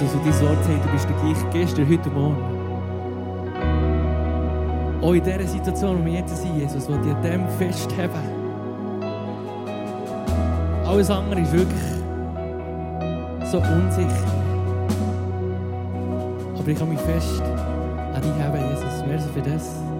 Jesus und dein Wort sagt, du bist der gleiche gestern, heute Morgen. Auch in dieser Situation, in der wir jetzt sind, Jesus, will ich an dem festheben. Alles andere ist wirklich so unsicher. Aber ich kann mich fest an dich heben, Jesus. Merci für das.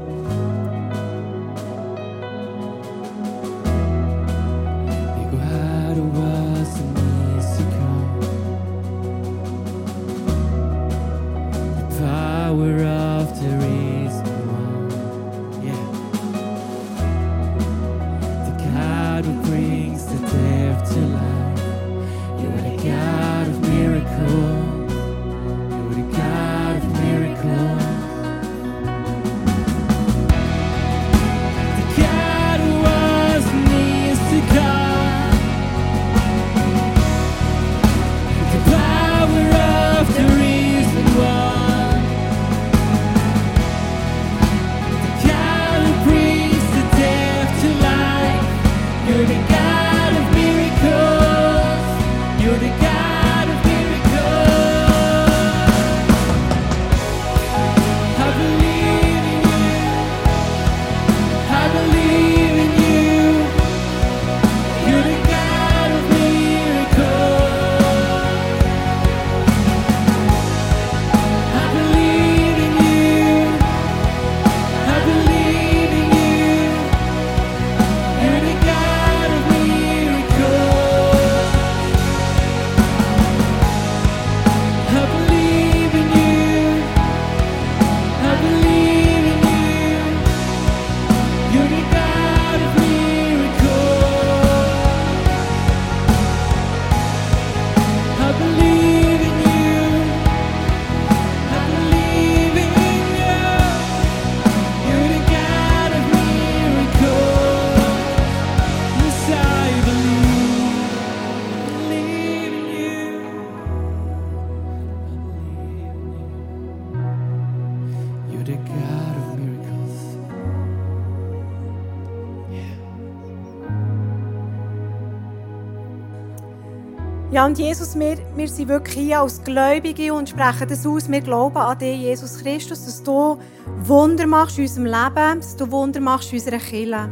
Ja, und Jesus, wir, wir sind wirklich hier als Gläubige und sprechen das aus. Wir glauben an dich, Jesus Christus, dass du Wunder machst in unserem Leben, dass du Wunder machst in unserer Kirche.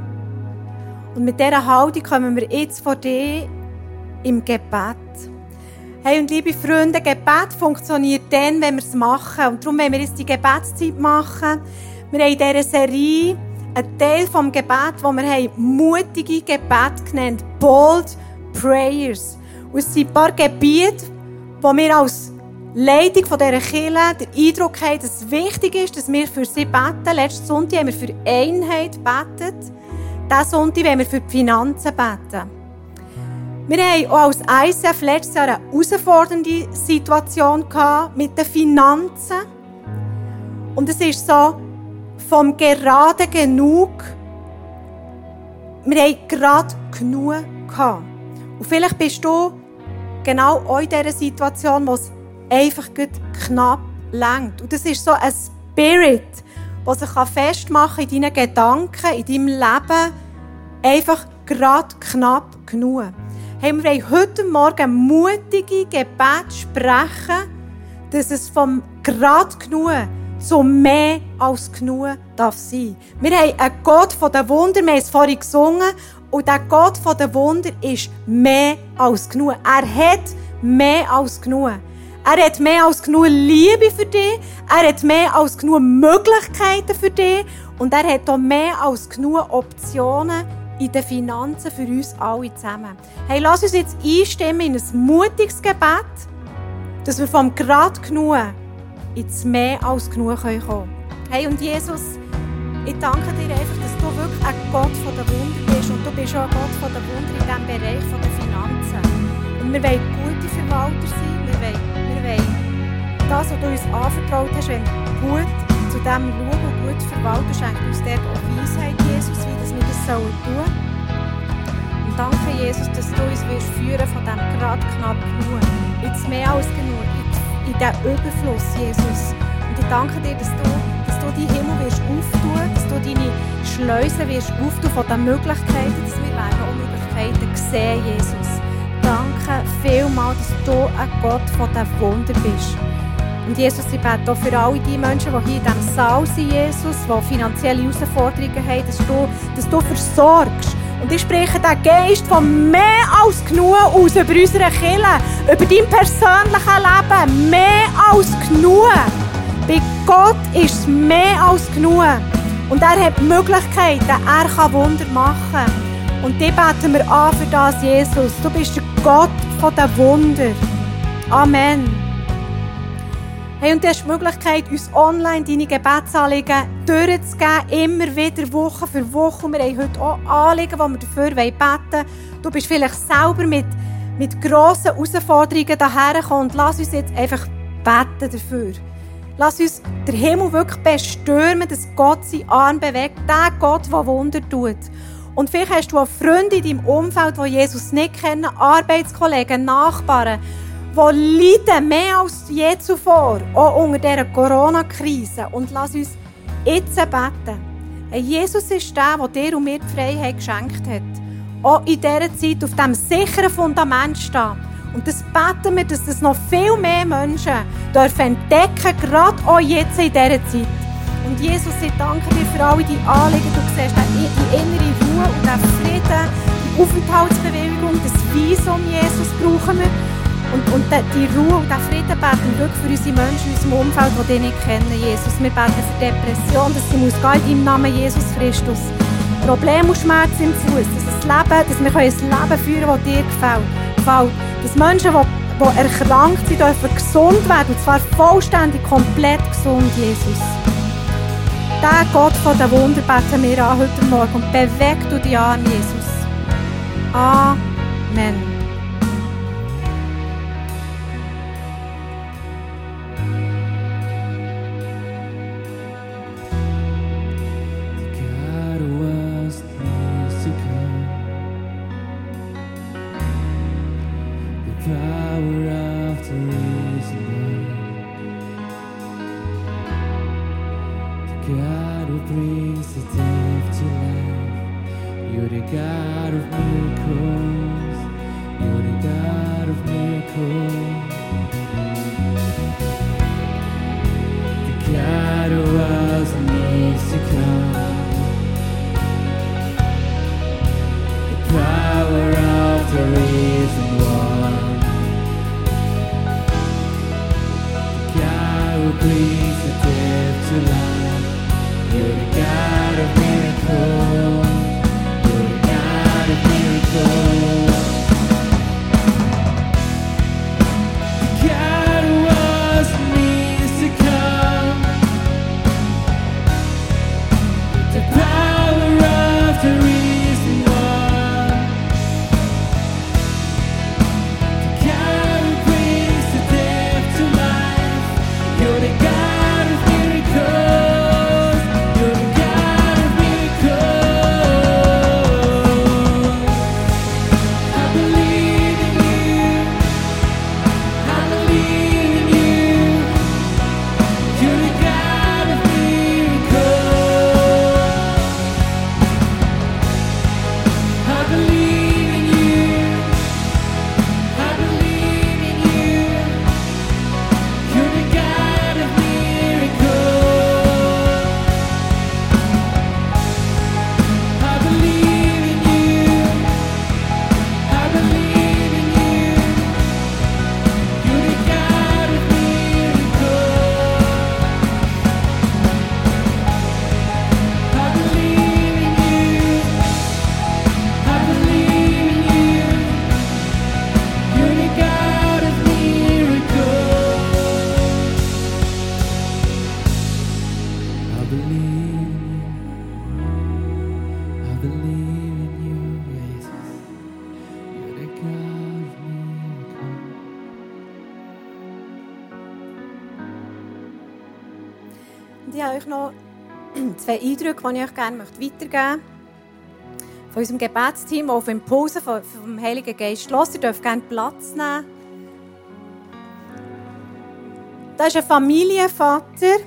Und mit dieser Haltung kommen wir jetzt vor dir im Gebet. Hey, und liebe Freunde, Gebet funktioniert dann, wenn wir es machen. Und darum wollen wir jetzt die Gebetszeit machen. Wir haben in dieser Serie einen Teil vom Gebet, wo wir haben mutige Gebet genannt, bold prayers. Und es sind ein paar Gebiete, wo wir als Leitung von dieser Kirche den Eindruck haben, dass es wichtig ist, dass wir für sie beten. Letzten Sonntag haben wir für Einheit gebetet. Diesen Sonntag wollen wir für die Finanzen beten. Wir haben auch als ICF letztes Jahr eine herausfordernde Situation mit den Finanzen. Und es ist so, vom gerade genug, wir haben gerade genug. Und vielleicht bist du genau in dieser Situation, wo es einfach knapp längt. Und das ist so ein Spirit, der sich festmachen kann in deinen Gedanken, in deinem Leben, einfach gerade knapp genug haben wir heute Morgen mutige Gebet sprechen, dass es vom Grad genug zu mehr als genug darf sein. Wir haben einen Gott von den Wunder, wir haben es vorhin gesungen, und der Gott den Wunder ist mehr als genug. Er hat mehr als genug. Er hat mehr als genug Liebe für dich. Er hat mehr als genug Möglichkeiten für dich. Und er hat auch mehr als genug Optionen in den Finanzen für uns alle zusammen. Hey, lass uns jetzt einstimmen in ein mutiges Gebet, dass wir vom Grad genug ins Mehr als genug kommen können. Hey, und Jesus, ich danke dir einfach, dass du wirklich ein Gott der Wunder bist und du bist auch Gott von der Wunder in diesem Bereich der Finanzen. Und wir wollen gute Verwalter sein, wir wollen, wir wollen das, was du uns anvertraut hast, wenn gut zu dem schauen und gut verwalten, schenkt uns dort auch Weisheit, Jesus, wie das wir das sollen tun. Und danke, Jesus, dass du uns wirst führen von dem gerade knapp genug, jetzt mehr als genug, in, in den Überfluss, Jesus. Und ich danke dir, dass du, die Himmel wirst auftun, dass du deine Schleusen wirst auftun von den Möglichkeiten, dass wir werden auch Möglichkeiten sehen, Jesus. Danke vielmals, dass du ein Gott von den Wunder bist. Und Jesus, ich bete auch für alle die Menschen, die hier in diesem Saal sind, Jesus, die finanzielle Herausforderungen haben, dass du, dass du versorgst. Und ich spreche den Geist von mehr als genug aus über unsere Kirche, über dein persönliches Leben. Mehr als genug. Bei Gott ist es mehr als genug. Und er hat Möglichkeiten, er kann Wunder machen. Und die beten wir an für das, Jesus. Du bist der Gott der Wunder. Amen. Hey, und du hast die Möglichkeit, uns online deine Gebetsanliegen durchzugeben, immer wieder, Woche für Woche. Wir haben heute auch Anliegen, die wir dafür beten wollen. Du bist vielleicht selber mit, mit grossen Herausforderungen dahergekommen und lass uns jetzt einfach beten dafür. Lass uns den Himmel wirklich bestürmen, dass Gott seinen Arm bewegt, der Gott, der Wunder tut. Und vielleicht hast du auch Freunde in deinem Umfeld, die Jesus nicht kennen, Arbeitskollegen, Nachbarn, die leiden mehr als je zuvor, auch unter dieser Corona-Krise. Und lass uns jetzt beten. Jesus ist der, der dir und mir die Freiheit geschenkt hat. Auch in dieser Zeit auf diesem sicheren Fundament stehen. Und das beten wir, dass das noch viel mehr Menschen dürfen entdecken, gerade auch jetzt in dieser Zeit. Und Jesus, ich danke dir für alle die Anliegen. Du siehst die innere Ruhe und den Frieden, die Aufenthaltsbewilligung, das Visum, Jesus, brauchen wir. Und, und die Ruhe und den Frieden beten wir für unsere Menschen in unserem Umfeld, die dich nicht kennen, Jesus. Wir beten für Depression, dass sie muss gehen im Namen Jesus Christus. Probleme und Schmerzen im Fuß, dass, das dass wir ein Leben führen können, das dir gefällt. Dass Menschen, die, die erkrankt sind, dürfen gesund werden, und zwar vollständig, komplett gesund, Jesus. Der Gott von den Wunder beten wir an heute Morgen und beweg du dich an, Jesus. Amen. to come. Eindrücke, die ich euch gerne weitergeben möchte. Von unserem Gebetsteam, auf Impulse vom Heiligen Geist los. Ihr dürft gerne Platz nehmen. Das ist ein Familienvater,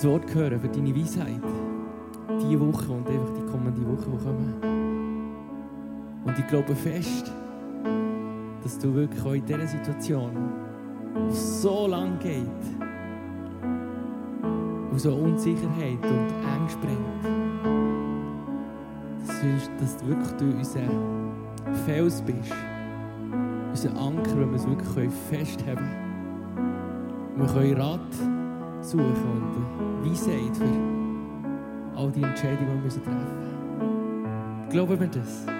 dein Wort hören, für deine Weisheit. Diese Woche und einfach die kommende Woche, die kommen. Und ich glaube fest, dass du wirklich auch in dieser Situation, die so lang geht, aus so Unsicherheit und Angst bringt, dass du wirklich unser Fels bist, unser Anker, wenn wir es wirklich festhalten können. Wir können Rat suchen und Weisheit für all die Entscheidungen, die wir treffen müssen. Glauben wir das?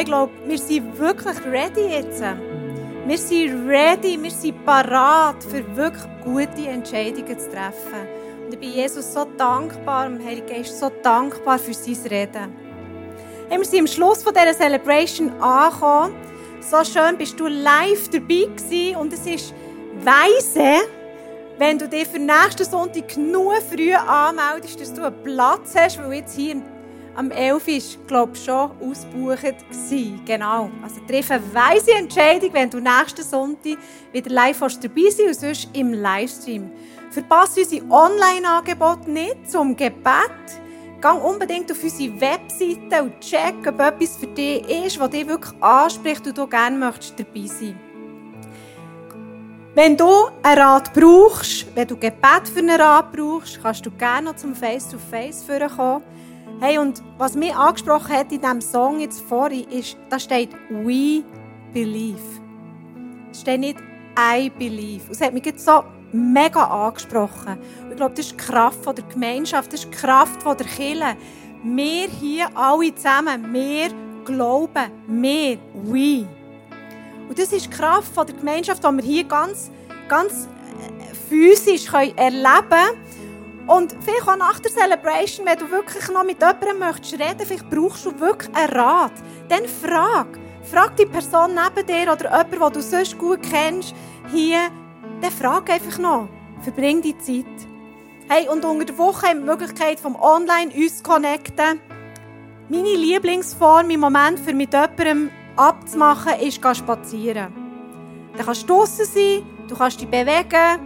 Ich glaube, wir sind wirklich ready jetzt. Wir sind ready, wir sind parat, für wirklich gute Entscheidungen zu treffen. Und ich bin Jesus so dankbar, dem Heiligen Geist so dankbar für sein Reden. Hey, wir sind am Schluss von dieser Celebration angekommen. So schön bist du live dabei gewesen und es ist weise, wenn du dich für nächsten Sonntag genug früh anmeldest, dass du einen Platz hast, weil jetzt hier am 11. ist, glaube ich, schon ausgebucht. Genau. Also triff eine weise Entscheidung, wenn du nächsten Sonntag wieder live dabei sein und sonst im Livestream. Verpasse unsere Online-Angebote nicht zum Gebet. Geh unbedingt auf unsere Webseite und check, ob etwas für dich ist, was dich wirklich anspricht und du gerne möchtest dabei sein Wenn du einen Rat brauchst, wenn du Gebet für einen Rat brauchst, kannst du gerne noch zum Face-to-Face kommen. Hey, und was mich angesprochen hat in diesem Song jetzt vorhin, ist, da steht «We believe». Es steht nicht «I believe». Und es hat mich jetzt so mega angesprochen. Ich glaube, das ist die Kraft der Gemeinschaft, das ist die Kraft der Kirche. Wir hier alle zusammen, wir glauben, wir, «We». Und das ist die Kraft der Gemeinschaft, die wir hier ganz, ganz äh, physisch erleben können. Und vielleicht auch nach der Celebration, wenn du wirklich noch mit jemandem möchtest reden, vielleicht brauchst du wirklich einen Rat. Dann frag. Frag die Person neben dir oder jemanden, den du sonst gut kennst, hier. Dann frag einfach noch. Verbring die Zeit. Hey, und unter der Woche haben wir die Möglichkeit, vom Online uns zu connecten. Meine Lieblingsform im Moment, für mit jemandem abzumachen, ist spazieren. Dann kannst du draussen sein, du kannst dich bewegen,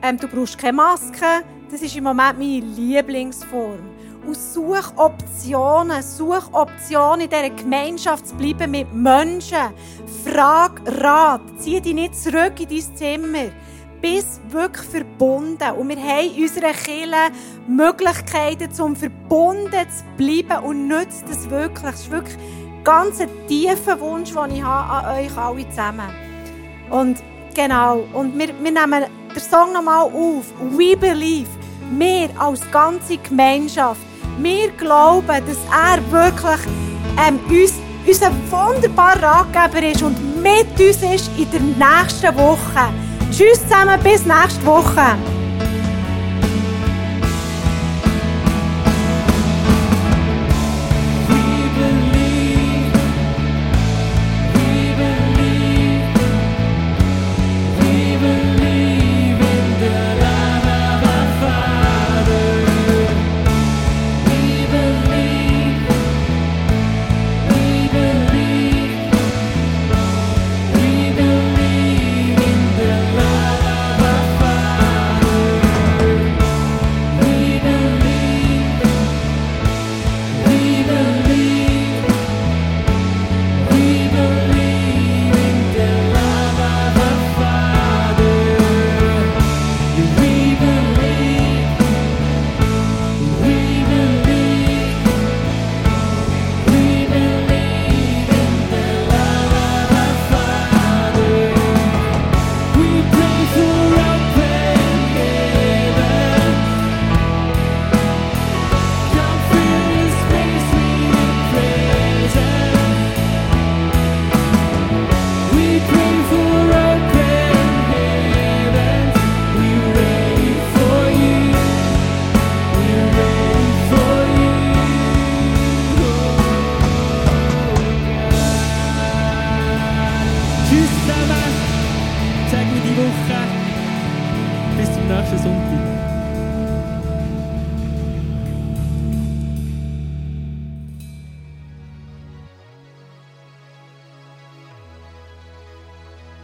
ähm, du brauchst keine Maske. Das ist im Moment meine Lieblingsform. Und such Optionen, such Optionen in dieser Gemeinschaft zu bleiben mit Menschen. Frag Rat, zieh dich nicht zurück in dein Zimmer. Bist wirklich verbunden. Und wir haben in unserer Kirche Möglichkeiten, um verbunden zu bleiben und nützt das wirklich. Das ist wirklich ein ganz tiefer Wunsch, den ich habe an euch alle zusammen. Und genau, und wir, wir nehmen den Song nochmal auf. We Believe. wir als ganze Gemeinschaft, wir glauben, dass er wirklich ähm, uns, unser wunderbarer Ratgeber ist und mit uns ist in der nächsten Woche. Tschüss zusammen, bis nächste Woche.